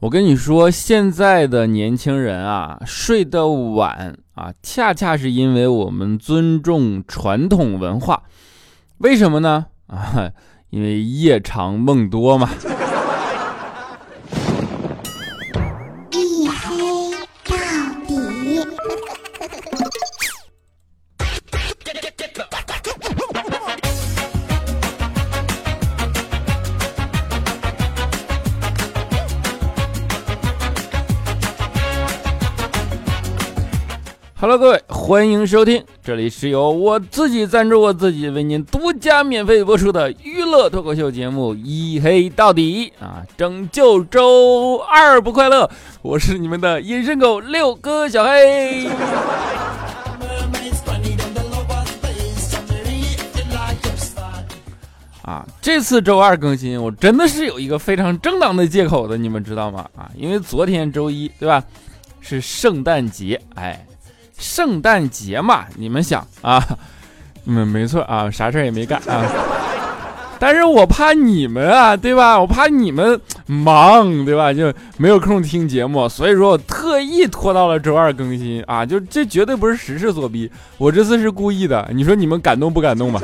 我跟你说，现在的年轻人啊，睡得晚啊，恰恰是因为我们尊重传统文化。为什么呢？啊，因为夜长梦多嘛。Hello，各位，欢迎收听，这里是由我自己赞助我自己，为您独家免费播出的娱乐脱口秀节目《一黑到底》啊，拯救周二不快乐，我是你们的隐身狗六哥小黑。啊，这次周二更新，我真的是有一个非常正当的借口的，你们知道吗？啊，因为昨天周一，对吧？是圣诞节，哎。圣诞节嘛，你们想啊，没，没错啊，啥事儿也没干啊，但是我怕你们啊，对吧？我怕你们忙，对吧？就没有空听节目，所以说我特意拖到了周二更新啊，就这绝对不是时势所逼，我这次是故意的，你说你们感动不感动吧？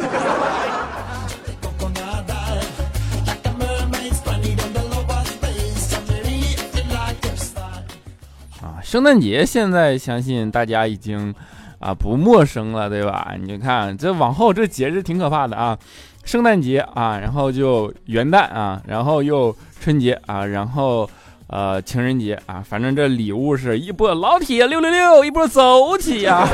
圣诞节现在相信大家已经啊不陌生了，对吧？你看这往后这节日挺可怕的啊，圣诞节啊，然后就元旦啊，然后又春节啊，然后呃情人节啊，反正这礼物是一波老铁六六六，一波走起呀，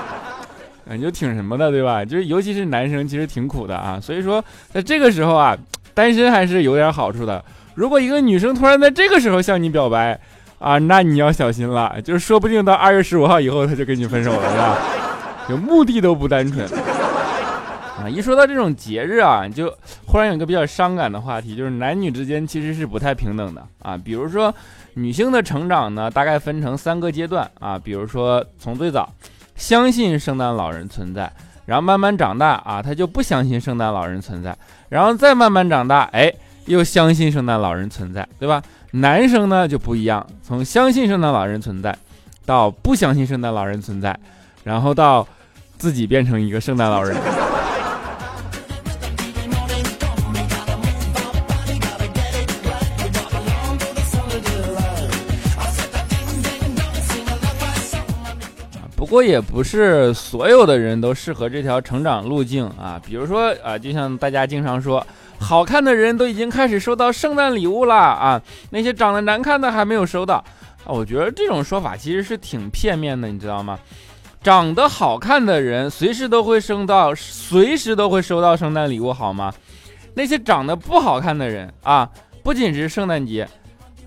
感觉挺什么的，对吧？就是尤其是男生其实挺苦的啊，所以说在这个时候啊，单身还是有点好处的。如果一个女生突然在这个时候向你表白，啊，那你要小心了，就是说不定到二月十五号以后他就跟你分手了，是吧？就目的都不单纯啊！一说到这种节日啊，就忽然有个比较伤感的话题，就是男女之间其实是不太平等的啊。比如说，女性的成长呢，大概分成三个阶段啊。比如说，从最早相信圣诞老人存在，然后慢慢长大啊，她就不相信圣诞老人存在，然后再慢慢长大，哎，又相信圣诞老人存在，对吧？男生呢就不一样，从相信圣诞老人存在，到不相信圣诞老人存在，然后到自己变成一个圣诞老人。不过也不是所有的人都适合这条成长路径啊，比如说啊，就像大家经常说。好看的人都已经开始收到圣诞礼物了啊，那些长得难看的还没有收到。我觉得这种说法其实是挺片面的，你知道吗？长得好看的人随时都会收到，随时都会收到圣诞礼物，好吗？那些长得不好看的人啊，不仅是圣诞节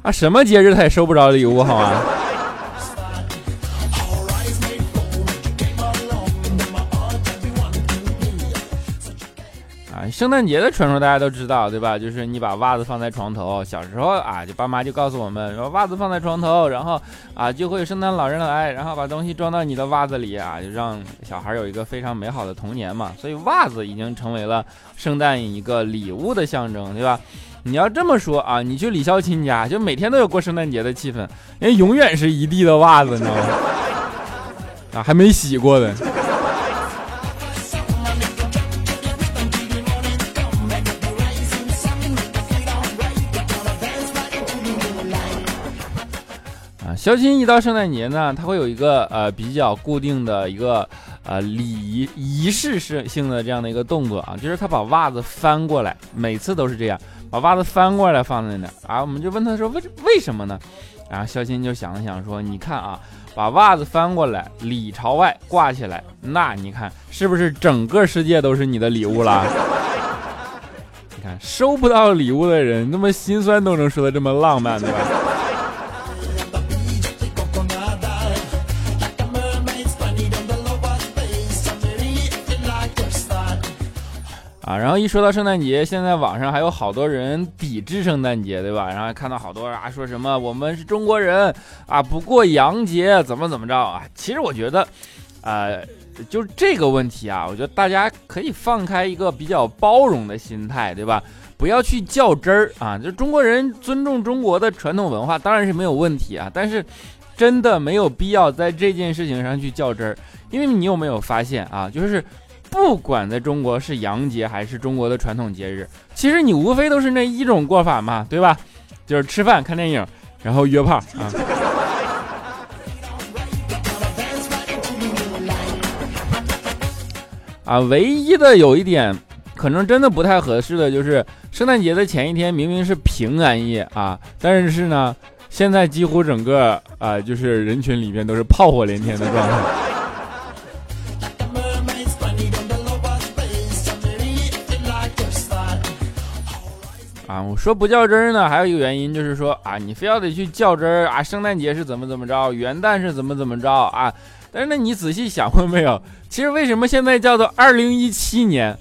啊，什么节日他也收不着礼物，好吗？圣诞节的传说大家都知道，对吧？就是你把袜子放在床头，小时候啊，就爸妈就告诉我们说，袜子放在床头，然后啊，就会有圣诞老人来，然后把东西装到你的袜子里啊，就让小孩有一个非常美好的童年嘛。所以袜子已经成为了圣诞一个礼物的象征，对吧？你要这么说啊，你去李孝钦家，就每天都有过圣诞节的气氛，因为永远是一地的袜子，你知道吗？啊，还没洗过的。肖钦一到圣诞节呢，他会有一个呃比较固定的一个呃礼仪仪式式性的这样的一个动作啊，就是他把袜子翻过来，每次都是这样，把袜子翻过来放在那儿啊，我们就问他说为为什么呢？然后肖鑫就想了想说，你看啊，把袜子翻过来，里朝外挂起来，那你看是不是整个世界都是你的礼物了？你看收不到礼物的人那么心酸都能说的这么浪漫，对吧？然后一说到圣诞节，现在网上还有好多人抵制圣诞节，对吧？然后看到好多啊说什么我们是中国人啊，不过洋节怎么怎么着啊？其实我觉得，呃，就是这个问题啊，我觉得大家可以放开一个比较包容的心态，对吧？不要去较真儿啊！就中国人尊重中国的传统文化，当然是没有问题啊。但是，真的没有必要在这件事情上去较真儿，因为你有没有发现啊？就是不管在中国是洋节还是中国的传统节日，其实你无非都是那一种过法嘛，对吧？就是吃饭、看电影，然后约炮啊。啊，唯一的有一点，可能真的不太合适的就是，圣诞节的前一天明明是平安夜啊，但是呢，现在几乎整个啊，就是人群里面都是炮火连天的状态。啊，我说不较真儿呢，还有一个原因就是说啊，你非要得去较真儿啊，圣诞节是怎么怎么着，元旦是怎么怎么着啊。但是，那你仔细想过没有？其实为什么现在叫做二零一七年，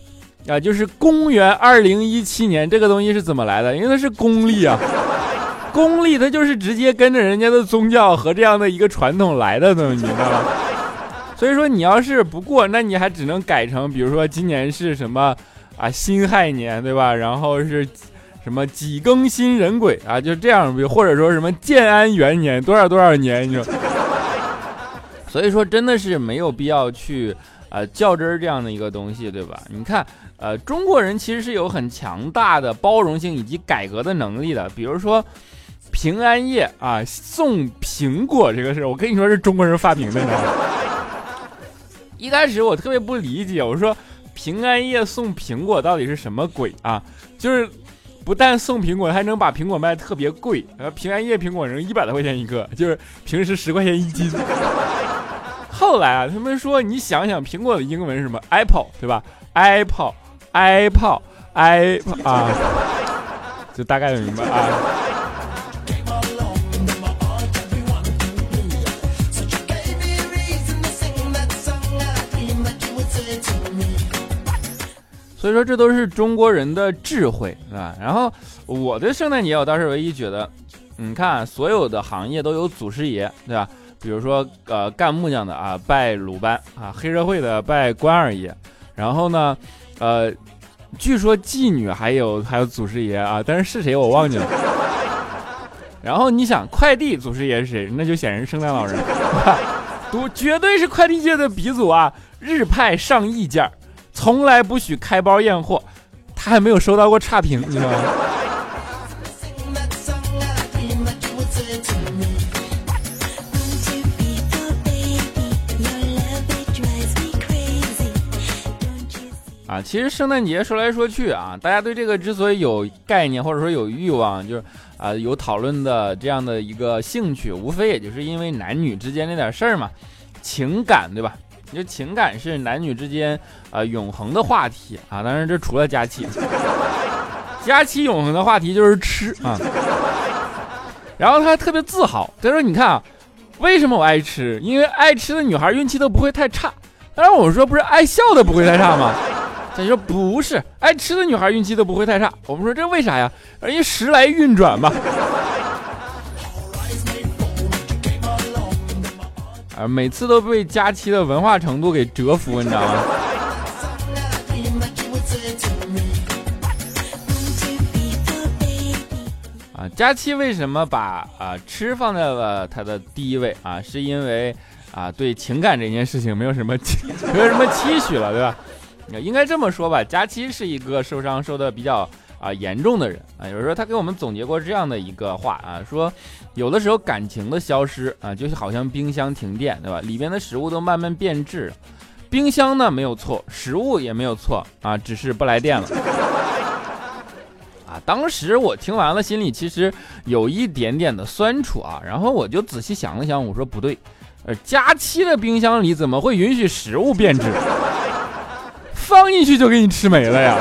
啊，就是公元二零一七年这个东西是怎么来的？因为它是公历啊，公历它就是直接跟着人家的宗教和这样的一个传统来的东西，你知道吗？所以说你要是不过，那你还只能改成，比如说今年是什么啊辛亥年，对吧？然后是什么几更新人鬼啊，就这样，或者说什么建安元年多少多少年，你说。所以说，真的是没有必要去，呃，较真儿这样的一个东西，对吧？你看，呃，中国人其实是有很强大的包容性以及改革的能力的。比如说，平安夜啊，送苹果这个事儿，我跟你说是中国人发明的，你知道吗？一开始我特别不理解，我说平安夜送苹果到底是什么鬼啊？就是不但送苹果，还能把苹果卖特别贵，呃平安夜苹果能一百多块钱一个，就是平时十块钱一斤。后来啊，他们说你想想，苹果的英文是什么？Apple，对吧？Apple，Apple，i 啊，就大概明白啊。所以说，这都是中国人的智慧，对吧？然后我的圣诞节，我倒是唯一觉得，你看，所有的行业都有祖师爷，对吧？比如说，呃，干木匠的啊，拜鲁班啊；黑社会的拜关二爷。然后呢，呃，据说妓女还有还有祖师爷啊，但是是谁我忘记了。然后你想，快递祖师爷是谁？那就显然是圣诞老人，都绝对是快递界的鼻祖啊！日派上亿件，从来不许开包验货，他还没有收到过差评，你知道吗？啊，其实圣诞节说来说去啊，大家对这个之所以有概念或者说有欲望，就是啊有讨论的这样的一个兴趣，无非也就是因为男女之间那点事儿嘛，情感对吧？就情感是男女之间呃永恒的话题啊。当然这除了佳期，佳期永恒的话题就是吃啊。然后他还特别自豪，他说：“你看啊，为什么我爱吃？因为爱吃的女孩运气都不会太差。”当然我说不是爱笑的不会太差吗？他说不是，爱吃的女孩运气都不会太差。我们说这为啥呀？人家时来运转嘛。啊，每次都被佳期的文化程度给折服，你知道吗？啊，佳期为什么把啊吃放在了他的第一位啊？是因为啊对情感这件事情没有什么没有什么期许了，对吧？应该这么说吧，佳期是一个受伤受的比较啊严重的人啊。有时候他给我们总结过这样的一个话啊，说有的时候感情的消失啊，就是好像冰箱停电，对吧？里边的食物都慢慢变质。冰箱呢没有错，食物也没有错啊，只是不来电了。啊，当时我听完了，心里其实有一点点的酸楚啊。然后我就仔细想了想，我说不对，呃，佳期的冰箱里怎么会允许食物变质？放进去就给你吃没了呀！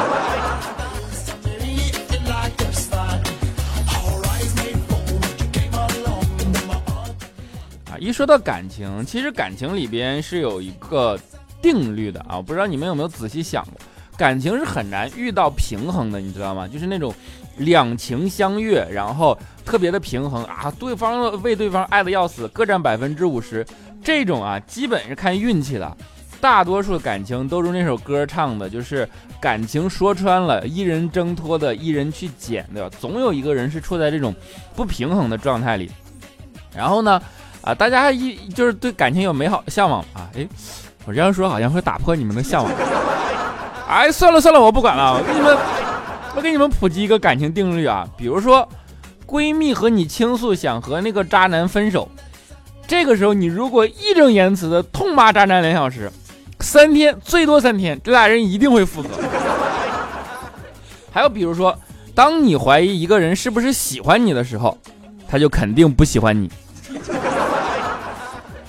一说到感情，其实感情里边是有一个定律的啊，不知道你们有没有仔细想过，感情是很难遇到平衡的，你知道吗？就是那种两情相悦，然后特别的平衡啊，对方为对方爱的要死，各占百分之五十，这种啊，基本是看运气的。大多数感情都是那首歌唱的，就是感情说穿了，一人挣脱的，一人去捡，对吧？总有一个人是处在这种不平衡的状态里。然后呢，啊，大家一就是对感情有美好向往啊。哎，我这样说好像会打破你们的向往。哎，算了算了，我不管了。我给你们，我给你们普及一个感情定律啊。比如说，闺蜜和你倾诉想和那个渣男分手，这个时候你如果义正言辞的痛骂渣男两小时。三天最多三天，这俩人一定会复合。还有比如说，当你怀疑一个人是不是喜欢你的时候，他就肯定不喜欢你。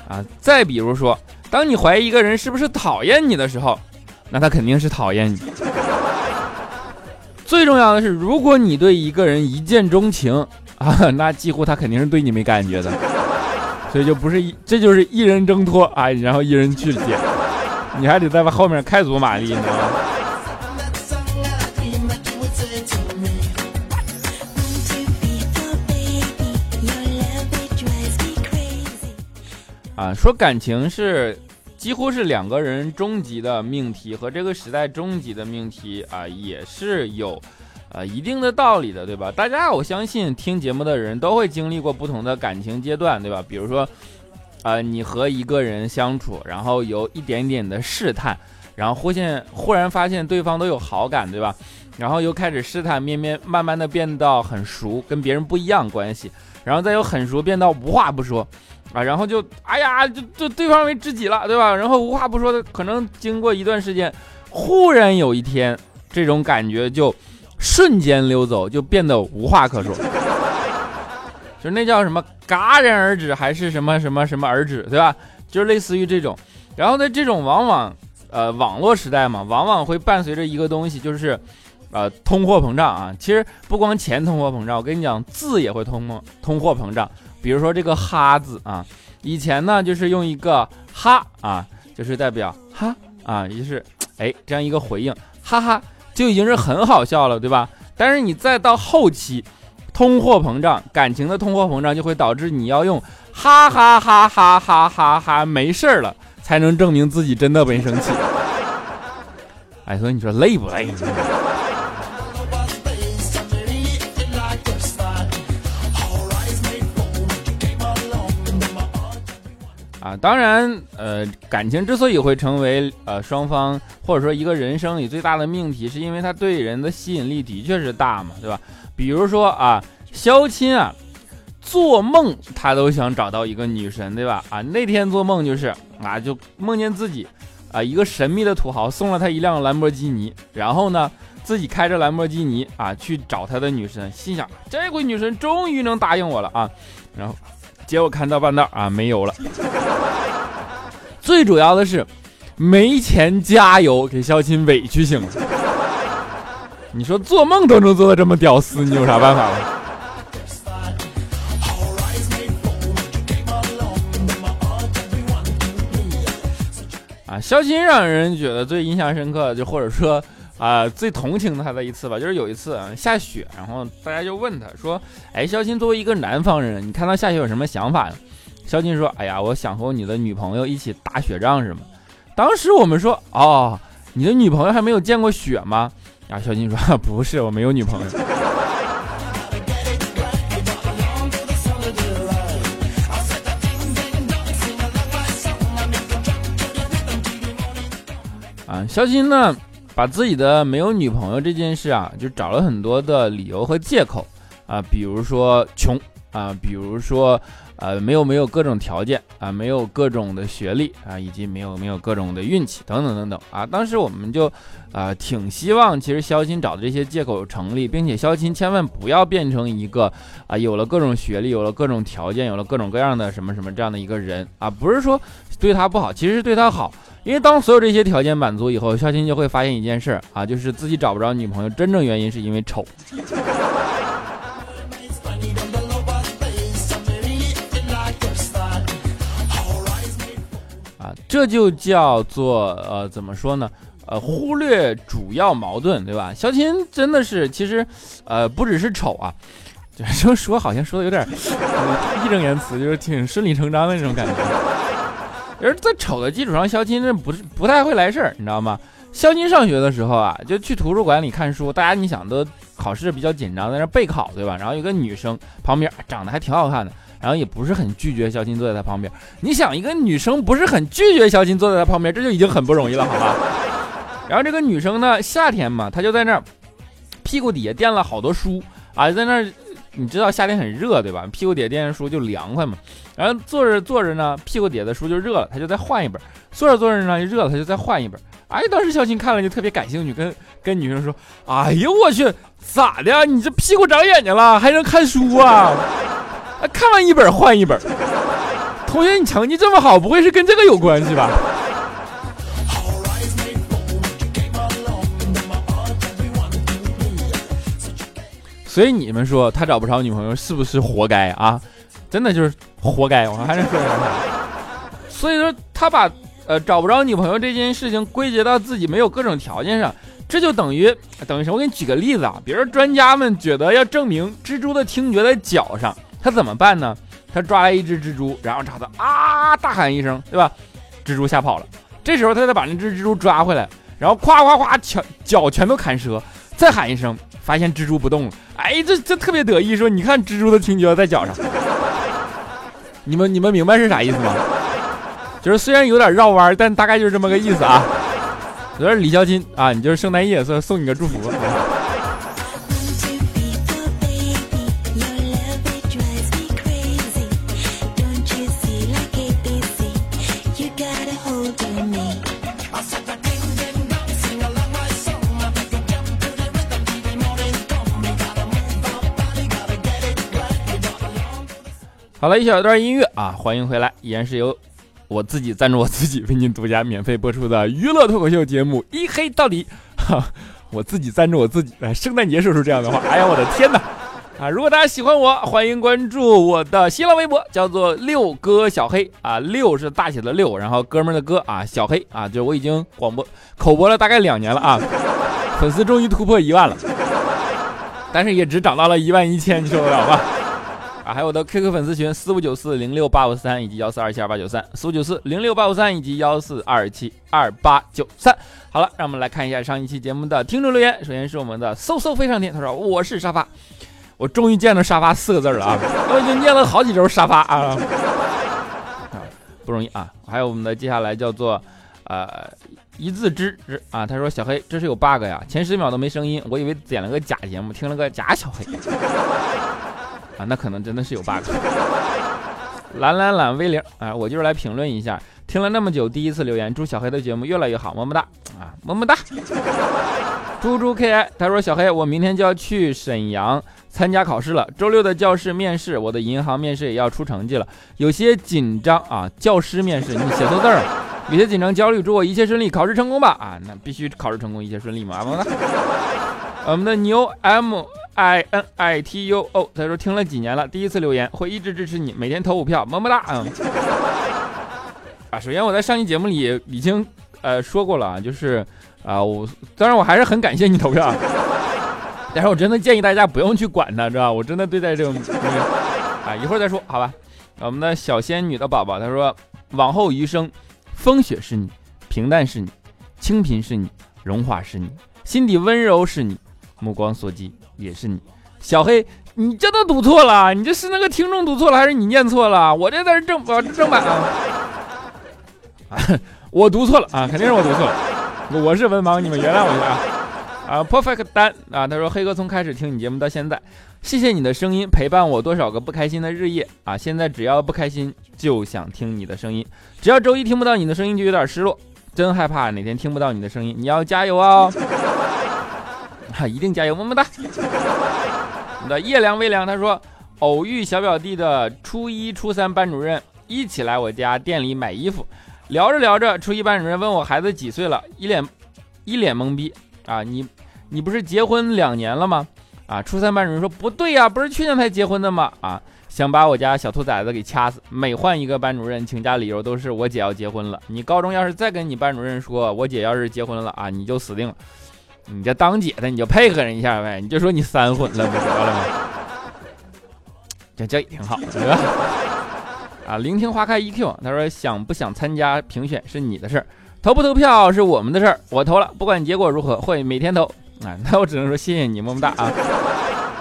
啊，再比如说，当你怀疑一个人是不是讨厌你的时候，那他肯定是讨厌你。最重要的是，如果你对一个人一见钟情 啊，那几乎他肯定是对你没感觉的。所以就不是一，这就是一人挣脱啊，然后一人去捡。你还得在后面开足马力，你知道吗？说感情是几乎是两个人终极的命题，和这个时代终极的命题啊，也是有呃一定的道理的，对吧？大家我相信听节目的人都会经历过不同的感情阶段，对吧？比如说。呃，你和一个人相处，然后有一点点的试探，然后忽现忽然发现对方都有好感，对吧？然后又开始试探，面面慢慢的变到很熟，跟别人不一样关系，然后再由很熟变到无话不说，啊，然后就哎呀，就就对方为知己了，对吧？然后无话不说的，可能经过一段时间，忽然有一天，这种感觉就瞬间溜走，就变得无话可说。就那叫什么戛然而止，还是什么什么什么而止，对吧？就是类似于这种。然后呢，这种往往，呃，网络时代嘛，往往会伴随着一个东西，就是，呃，通货膨胀啊。其实不光钱通货膨胀，我跟你讲，字也会通通通货膨胀。比如说这个哈字啊，以前呢就是用一个哈啊，就是代表哈啊，也就是哎这样一个回应，哈哈，就已经是很好笑了，对吧？但是你再到后期。通货膨胀，感情的通货膨胀就会导致你要用哈哈哈哈哈哈哈没事儿了，才能证明自己真的没生气。哎，所以你说累不累？啊，当然，呃，感情之所以会成为呃双方或者说一个人生里最大的命题，是因为它对人的吸引力的确是大嘛，对吧？比如说啊，肖钦啊，做梦他都想找到一个女神，对吧？啊，那天做梦就是啊，就梦见自己啊，一个神秘的土豪送了他一辆兰博基尼，然后呢，自己开着兰博基尼啊去找他的女神，心想这回女神终于能答应我了啊，然后结果看到半道啊没油了，最主要的是没钱加油，给肖钦委屈醒了。你说做梦都能做到这么屌丝，你有啥办法吗？啊，肖钦让人觉得最印象深刻，就或者说啊最同情他的一次吧，就是有一次啊下雪，然后大家就问他说：“哎，肖钦作为一个南方人，你看到下雪有什么想法呢？”肖钦说：“哎呀，我想和你的女朋友一起打雪仗，是吗？”当时我们说：“哦，你的女朋友还没有见过雪吗？”啊，小金说 不是，我没有女朋友。啊，肖金呢，把自己的没有女朋友这件事啊，就找了很多的理由和借口啊，比如说穷啊，比如说。呃，没有没有各种条件啊，没有各种的学历啊，以及没有没有各种的运气等等等等啊。当时我们就啊挺希望，其实肖钦找的这些借口成立，并且肖钦千万不要变成一个啊有了各种学历、有了各种条件、有了各种各样的什么什么这样的一个人啊。不是说对他不好，其实是对他好。因为当所有这些条件满足以后，肖钦就会发现一件事啊，就是自己找不着女朋友，真正原因是因为丑。啊这就叫做呃，怎么说呢？呃，忽略主要矛盾，对吧？肖钦真的是，其实，呃，不只是丑啊，就说好像说的有点义正言辞，就是挺顺理成章的那种感觉。而在丑的基础上消亲，这不是不太会来事儿，你知道吗？肖金上学的时候啊，就去图书馆里看书。大家你想都考试比较紧张，在那备考对吧？然后有个女生旁边长得还挺好看的，然后也不是很拒绝肖金坐在她旁边。你想一个女生不是很拒绝肖金坐在她旁边，这就已经很不容易了，好吧？然后这个女生呢，夏天嘛，她就在那儿屁股底下垫了好多书啊，在那儿，你知道夏天很热对吧？屁股底下垫着书就凉快嘛。然后坐着坐着呢，屁股底下的书就热了，他就再换一本；坐着坐着呢，就热了，他就再换一本。哎，当时小新看了就特别感兴趣，跟跟女生说：“哎呦，我去，咋的？你这屁股长眼睛了，还能看书 啊？看完一本换一本。同学，你成绩这么好，不会是跟这个有关系吧？”所以你们说他找不着女朋友是不是活该啊？真的就是活该，我还是说？所以说他把。呃，找不着女朋友这件事情归结到自己没有各种条件上，这就等于等于什么？我给你举个例子啊，比如说专家们觉得要证明蜘蛛的听觉在脚上，他怎么办呢？他抓来一只蜘蛛，然后朝他啊大喊一声，对吧？蜘蛛吓跑了。这时候他再把那只蜘蛛抓回来，然后咵咵咵全脚全都砍折，再喊一声，发现蜘蛛不动了。哎，这这特别得意，说你看蜘蛛的听觉在脚上。你们你们明白是啥意思吗？就是虽然有点绕弯，但大概就是这么个意思啊。我说李孝金啊，你就是圣诞夜，所以送你个祝福。好了一小段音乐啊，欢迎回来，依然是由。我自己赞助我自己，为您独家免费播出的娱乐脱口秀节目《一黑到底》。哈，我自己赞助我自己，哎，圣诞节说出这样的话，哎呀，我的天哪！啊，如果大家喜欢我，欢迎关注我的新浪微博，叫做六哥小黑啊，六是大写的六，然后哥们的哥啊，小黑啊，就我已经广播口播了大概两年了啊，粉丝终于突破一万了，但是也只涨到了一万一千，你受得了吗？啊，还有我的 QQ 粉丝群四五九四零六八五三以及幺四二七二八九三四五九四零六八五三以及幺四二七二八九三。好了，让我们来看一下上一期节目的听众留言。首先是我们的嗖嗖飞上天，他说我是沙发，我终于见到沙发四个字了啊！我已经念了好几周沙发啊，不容易啊。还有我们的接下来叫做呃一字之之啊，他说小黑这是有 bug 呀，前十秒都没声音，我以为剪了个假节目，听了个假小黑。啊，那可能真的是有 bug。懒懒懒 V 零啊，我就是来评论一下，听了那么久，第一次留言，祝小黑的节目越来越好，么么哒啊，么么哒。猪猪 KI 他说小黑，我明天就要去沈阳参加考试了，周六的教室面试，我的银行面试也要出成绩了，有些紧张啊。教师面试你写错字儿，有些紧张焦虑，祝我一切顺利，考试成功吧啊，那必须考试成功，一切顺利嘛，么么哒。我们的牛 M。I n i t u o，他说听了几年了，第一次留言，会一直支持你，每天投五票，么么哒。嗯，啊，首先我在上期节目里已经呃说过了啊，就是啊，我当然我还是很感谢你投票，但是我真的建议大家不用去管他，知道吧？我真的对待这种啊，一会儿再说，好吧？我们的小仙女的宝宝他说，往后余生，风雪是你，平淡是你，清贫是你，荣华是你，心底温柔是你，目光所及。也是你，小黑，你这都读错了，你这是那个听众读错了，还是你念错了？我这才是正正版啊！我读错了啊，肯定是我读错了，我是文盲，你们原谅我一下啊！啊，perfect 单啊，他说黑哥从开始听你节目到现在，谢谢你的声音陪伴我多少个不开心的日夜啊！现在只要不开心就想听你的声音，只要周一听不到你的声音就有点失落，真害怕哪天听不到你的声音，你要加油啊！哈，一定加油，么么哒！我们的夜凉微凉他说，偶遇小表弟的初一、初三班主任一起来我家店里买衣服，聊着聊着，初一班主任问我孩子几岁了，一脸一脸懵逼啊！你你不是结婚两年了吗？啊！初三班主任说不对呀，不是去年才结婚的吗？啊！想把我家小兔崽子给掐死！每换一个班主任，请假理由都是我姐要结婚了。你高中要是再跟你班主任说我姐要是结婚了啊，你就死定了。你这当姐的，你就配合人一下呗，你就说你三婚了，不得了吗？这这也挺好，对吧？啊，聆听花开 EQ，他说想不想参加评选是你的事儿，投不投票是我们的事儿。我投了，不管结果如何，会每天投。啊，那我只能说谢谢你，么么哒啊。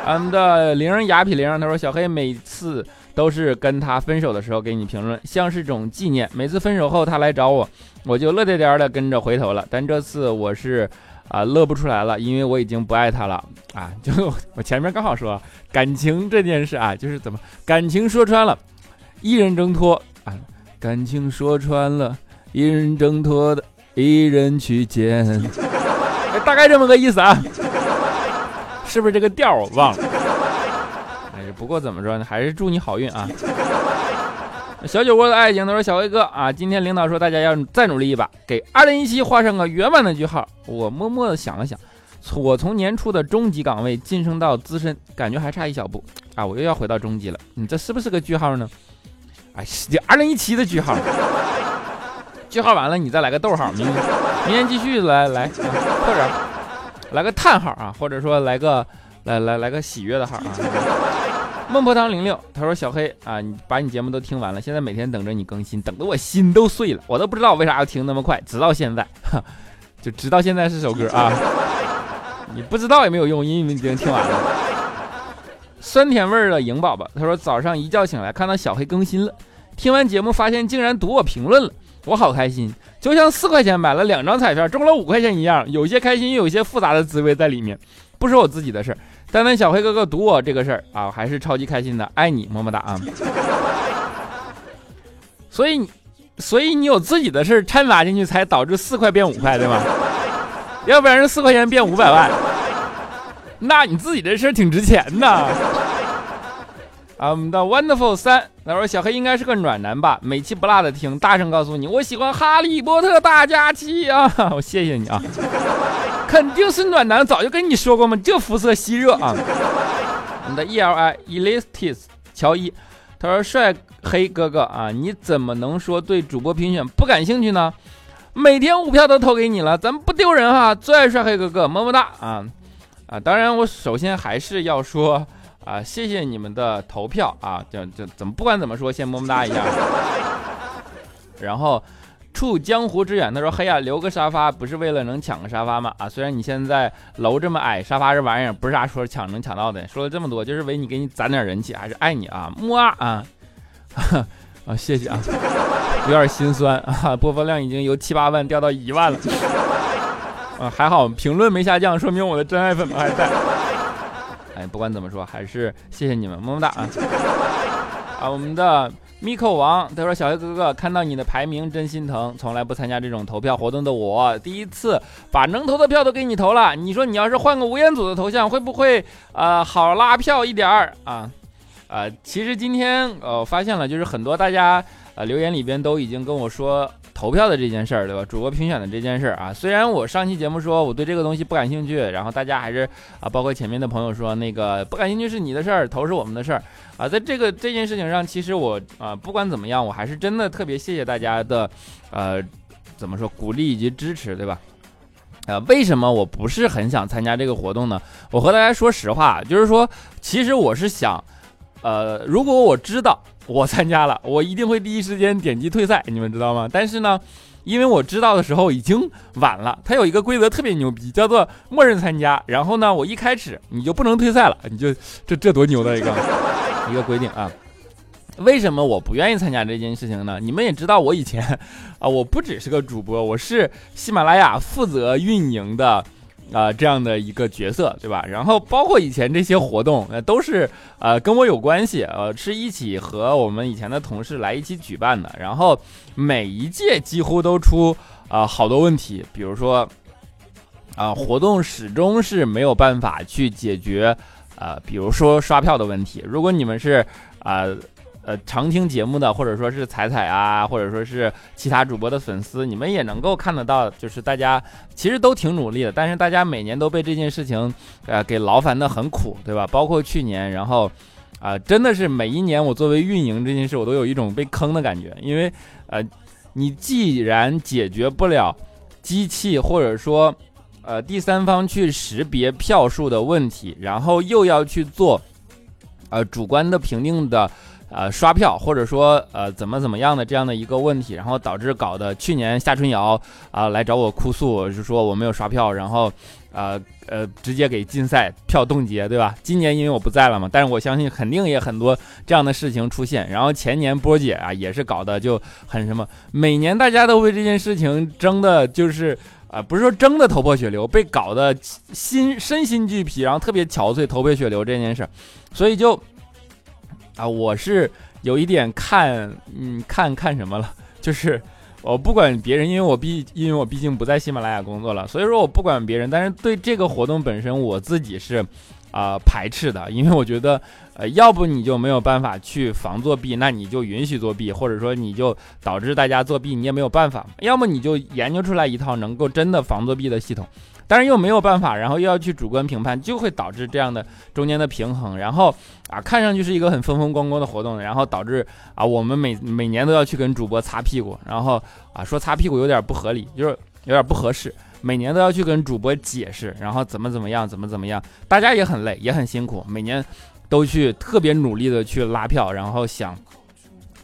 俺们的零雅痞零，他说小黑每次都是跟他分手的时候给你评论，像是种纪念。每次分手后他来找我，我就乐颠颠的跟着回头了。但这次我是啊乐不出来了，因为我已经不爱他了啊。就 我前面刚好说感情这件事啊，就是怎么感情说穿了。一人挣脱啊，感情说穿了，一人挣脱的，一人去捡，大概这么个意思啊，是不是这个调我忘了？哎，不过怎么说呢，还是祝你好运啊。小酒窝的爱情，他说小威哥啊，今天领导说大家要再努力一把，给二零一七画上个圆满的句号。我默默的想了想，我从年初的中级岗位晋升到资深，感觉还差一小步啊，我又要回到中级了。你这是不是个句号呢？哎，这二零一七的句号，句号完了，你再来个逗号，明明天继续来来，或者来个叹号啊，或者说来个来来来个喜悦的号啊。孟婆汤零六，他说小黑啊，你把你节目都听完了，现在每天等着你更新，等得我心都碎了，我都不知道为啥要听那么快，直到现在，就直到现在是首歌啊，你不知道也没有用，因为你已经听完了。酸甜味儿的颖宝宝，他说早上一觉醒来看到小黑更新了，听完节目发现竟然读我评论了，我好开心，就像四块钱买了两张彩票中了五块钱一样，有些开心又有些复杂的滋味在里面。不是我自己的事儿，但凡小黑哥哥读我这个事儿啊，我还是超级开心的，爱你么么哒啊！所以，所以你有自己的事儿掺杂进去，才导致四块变五块，对吗？要不然是四块钱变五百万。那你自己的事儿挺值钱的。啊，我们的 Wonderful 三，他说小黑应该是个暖男吧，每期不落的听，大声告诉你，我喜欢哈利波特大假期啊，我谢谢你啊，肯定是暖男，早就跟你说过嘛，就肤色吸热啊。我们的 E L I Elistis 乔伊，他说帅黑哥哥啊，你怎么能说对主播评选不感兴趣呢？每天五票都投给你了，咱们不丢人哈，最爱帅黑哥哥，么么哒啊。啊，当然，我首先还是要说啊，谢谢你们的投票啊，就就怎么不管怎么说，先么么哒一下。然后，处江湖之远，他说：“嘿呀，留个沙发不是为了能抢个沙发吗？啊，虽然你现在楼这么矮，沙发这玩意儿不是啥说抢能抢到的。说了这么多，就是为你给你攒点人气，还是爱你啊，么啊 啊，谢谢啊，有点心酸啊，播放量已经由七八万掉到一万了。”啊，还好评论没下降，说明我的真爱粉们还在。哎，不管怎么说，还是谢谢你们，么么哒啊！啊，我们的 Miko 王他说：“小黑哥哥，看到你的排名真心疼。从来不参加这种投票活动的我，第一次把能投的票都给你投了。你说你要是换个吴彦祖的头像，会不会呃好拉票一点儿啊？啊，其实今天呃发现了，就是很多大家呃留言里边都已经跟我说。”投票的这件事儿，对吧？主播评选的这件事儿啊，虽然我上期节目说我对这个东西不感兴趣，然后大家还是啊，包括前面的朋友说那个不感兴趣是你的事儿，投是我们的事儿啊，在这个这件事情上，其实我啊，不管怎么样，我还是真的特别谢谢大家的，呃，怎么说鼓励以及支持，对吧？啊，为什么我不是很想参加这个活动呢？我和大家说实话，就是说，其实我是想，呃，如果我知道。我参加了，我一定会第一时间点击退赛，你们知道吗？但是呢，因为我知道的时候已经晚了。它有一个规则特别牛逼，叫做默认参加。然后呢，我一开始你就不能退赛了，你就这这多牛的一个 一个规定啊！为什么我不愿意参加这件事情呢？你们也知道，我以前啊，我不只是个主播，我是喜马拉雅负责运营的。啊，这样的一个角色，对吧？然后包括以前这些活动，呃，都是呃跟我有关系，呃，是一起和我们以前的同事来一起举办的。然后每一届几乎都出啊好多问题，比如说啊活动始终是没有办法去解决，呃，比如说刷票的问题。如果你们是啊。呃，常听节目的，或者说是彩彩啊，或者说是其他主播的粉丝，你们也能够看得到，就是大家其实都挺努力的，但是大家每年都被这件事情，呃，给劳烦的很苦，对吧？包括去年，然后，啊，真的是每一年我作为运营这件事，我都有一种被坑的感觉，因为，呃，你既然解决不了机器或者说，呃，第三方去识别票数的问题，然后又要去做，呃，主观的评定的。呃刷票或者说呃怎么怎么样的这样的一个问题，然后导致搞的去年夏春瑶啊来找我哭诉，就说我没有刷票，然后。呃呃，直接给禁赛票冻结，对吧？今年因为我不在了嘛，但是我相信肯定也很多这样的事情出现。然后前年波姐啊也是搞的就很什么，每年大家都为这件事情争的，就是啊，不是说争的头破血流，被搞得心身心俱疲，然后特别憔悴、头破血流这件事，所以就啊，我是有一点看，嗯，看看什么了，就是。我不管别人，因为我毕因为我毕竟不在喜马拉雅工作了，所以说我不管别人。但是对这个活动本身，我自己是，啊排斥的，因为我觉得，呃，要不你就没有办法去防作弊，那你就允许作弊，或者说你就导致大家作弊，你也没有办法。要么你就研究出来一套能够真的防作弊的系统。但是又没有办法，然后又要去主观评判，就会导致这样的中间的平衡。然后啊，看上去是一个很风风光光的活动，然后导致啊，我们每每年都要去跟主播擦屁股。然后啊，说擦屁股有点不合理，就是有点不合适。每年都要去跟主播解释，然后怎么怎么样，怎么怎么样，大家也很累，也很辛苦。每年都去特别努力的去拉票，然后想。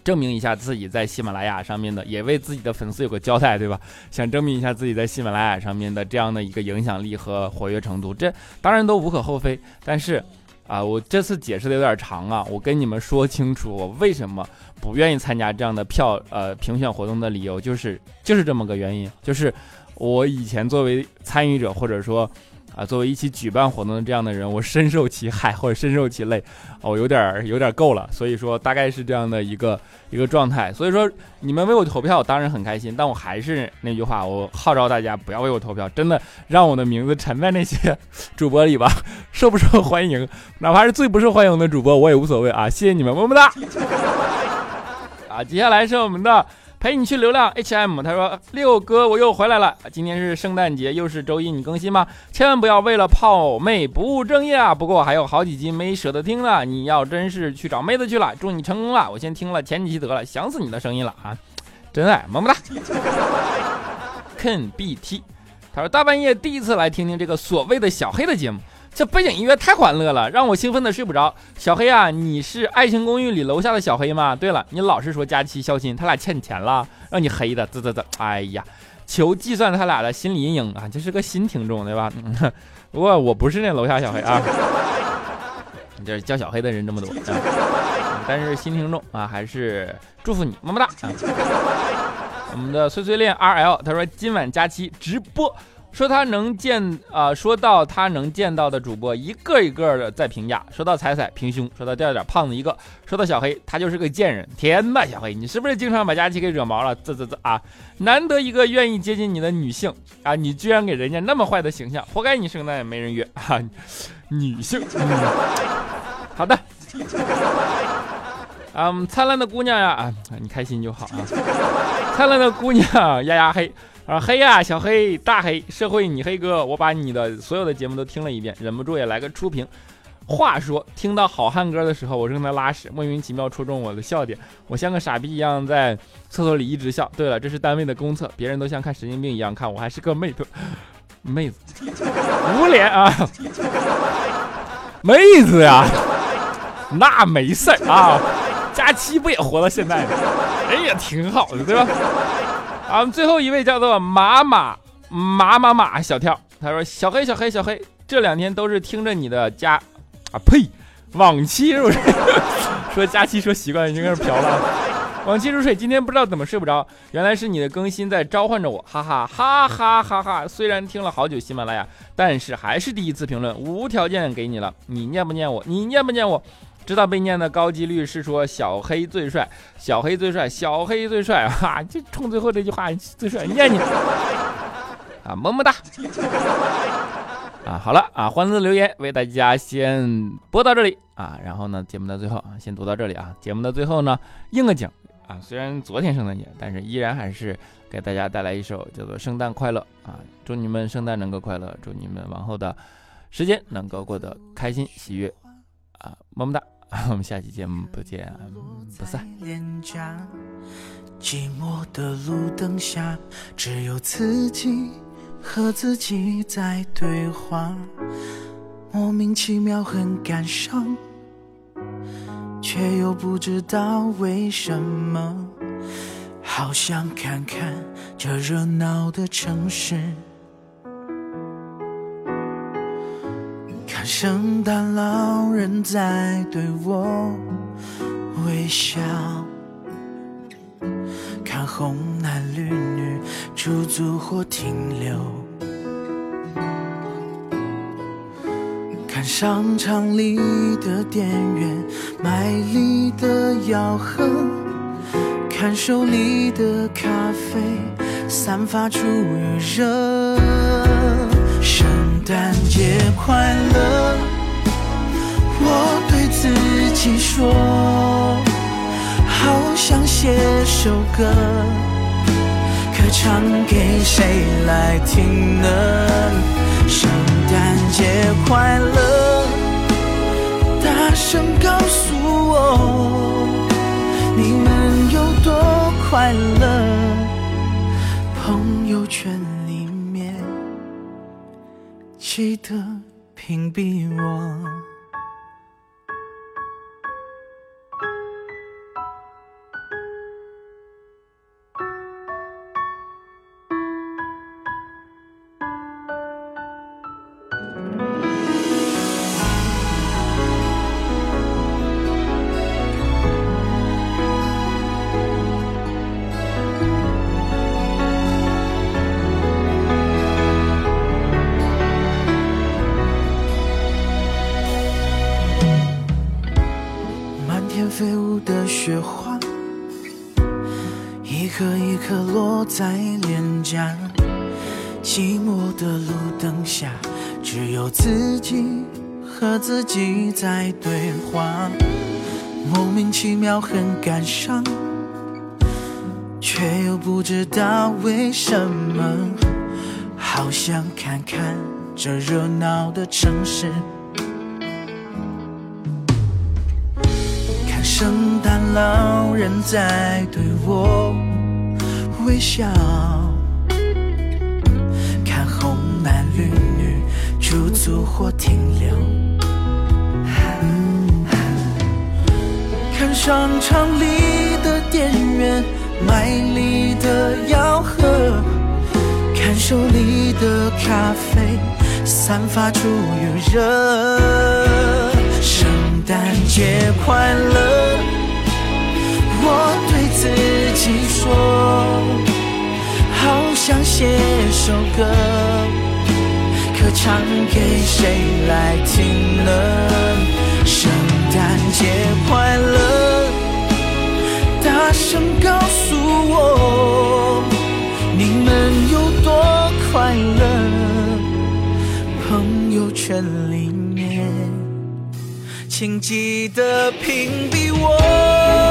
证明一下自己在喜马拉雅上面的，也为自己的粉丝有个交代，对吧？想证明一下自己在喜马拉雅上面的这样的一个影响力和活跃程度，这当然都无可厚非。但是，啊，我这次解释的有点长啊，我跟你们说清楚，我为什么不愿意参加这样的票呃评选活动的理由，就是就是这么个原因，就是我以前作为参与者或者说。啊，作为一起举办活动的这样的人，我深受其害 或者深受其累，哦，有点有点够了。所以说，大概是这样的一个一个状态。所以说，你们为我投票，我当然很开心。但我还是那句话，我号召大家不要为我投票，真的让我的名字沉在那些主播里吧。受不受欢迎，哪怕是最不受欢迎的主播，我也无所谓啊。谢谢你们，么么哒。啊，接下来是我们的。陪你去流浪 HM，他说六哥我又回来了，今天是圣诞节，又是周一，你更新吗？千万不要为了泡妹不务正业啊！不过还有好几集没舍得听呢，你要真是去找妹子去了，祝你成功了。我先听了前几期得了，想死你的声音了啊！真爱么么哒。Ken BT，他说大半夜第一次来听听这个所谓的小黑的节目。这背景音乐太欢乐了，让我兴奋的睡不着。小黑啊，你是《爱情公寓》里楼下的小黑吗？对了，你老是说佳期、肖鑫他俩欠你钱了，让你黑的，啧啧啧。哎呀，求计算他俩的心理阴影啊！这是个新听众对吧？不过我不是那楼下小黑啊，这叫小黑的人这么多，但是新听众啊，还是祝福你，么么哒。我们的碎碎恋 RL 他说今晚佳期直播。说他能见啊，说到他能见到的主播一个一个的在评价。说到彩彩平胸，说到调调胖子一个，说到小黑他就是个贱人。天呐，小黑你是不是经常把佳琪给惹毛了？这这这啊，难得一个愿意接近你的女性啊，你居然给人家那么坏的形象，活该你圣诞也没人约啊！女性，好的，嗯，灿烂的姑娘呀啊，你开心就好啊。灿烂的姑娘呀呀黑。啊黑呀，小黑大黑社会你黑哥，我把你的所有的节目都听了一遍，忍不住也来个初评。话说，听到好汉歌的时候，我正在拉屎，莫名其妙戳中我的笑点，我像个傻逼一样在厕所里一直笑。对了，这是单位的公厕，别人都像看神经病一样看我，还是个妹子，妹子，无脸啊，妹子呀，那没事儿啊，佳期不也活到现在吗？哎也，挺好的，对吧？啊，最后一位叫做马马马马马小跳，他说：“小黑小黑小黑，这两天都是听着你的家，啊呸，往期入睡。说佳期说习惯已经开始嫖了，往期入睡。今天不知道怎么睡不着，原来是你的更新在召唤着我，哈哈哈哈哈哈。虽然听了好久喜马拉雅，但是还是第一次评论，无条件给你了。你念不念我？你念不念我？”知道被念的高几率是说小黑最帅，小黑最帅，小黑最帅啊！就冲最后这句话最帅，念你 啊，么么哒啊！好了啊，欢乐留言为大家先播到这里啊，然后呢，节目的最后，先读到这里啊。节目的最后呢，应个景啊，虽然昨天圣诞节，但是依然还是给大家带来一首叫做《圣诞快乐》啊，祝你们圣诞能够快乐，祝你们往后的时间能够过得开心喜悦。啊，么么哒！我们下期节目不见不散。寂寞的路灯下，只有自己和自己在对话，莫名其妙很感伤。却又不知道为什么，好想看看这热闹的城市，圣诞老人在对我微笑，看红男绿女驻足或停留。看商场里的店员卖力的吆喝，看手里的咖啡散发出余热。圣诞节快乐，我对自己说，好想写首歌，可唱给谁来听呢？圣诞节快乐！大声告诉我，你们有多快乐？朋友圈里记得屏蔽我。很感伤，却又不知道为什么，好想看看这热闹的城市。看圣诞老人在对我微笑，看红男绿女驻足或停留，商场里的店员卖力的吆喝，看手里的咖啡散发出余热。圣诞节快乐！我对自己说，好想写首歌，可唱给谁来听呢？圣诞节快乐！大声告诉我，你们有多快乐？朋友圈里面。请。记得屏蔽我。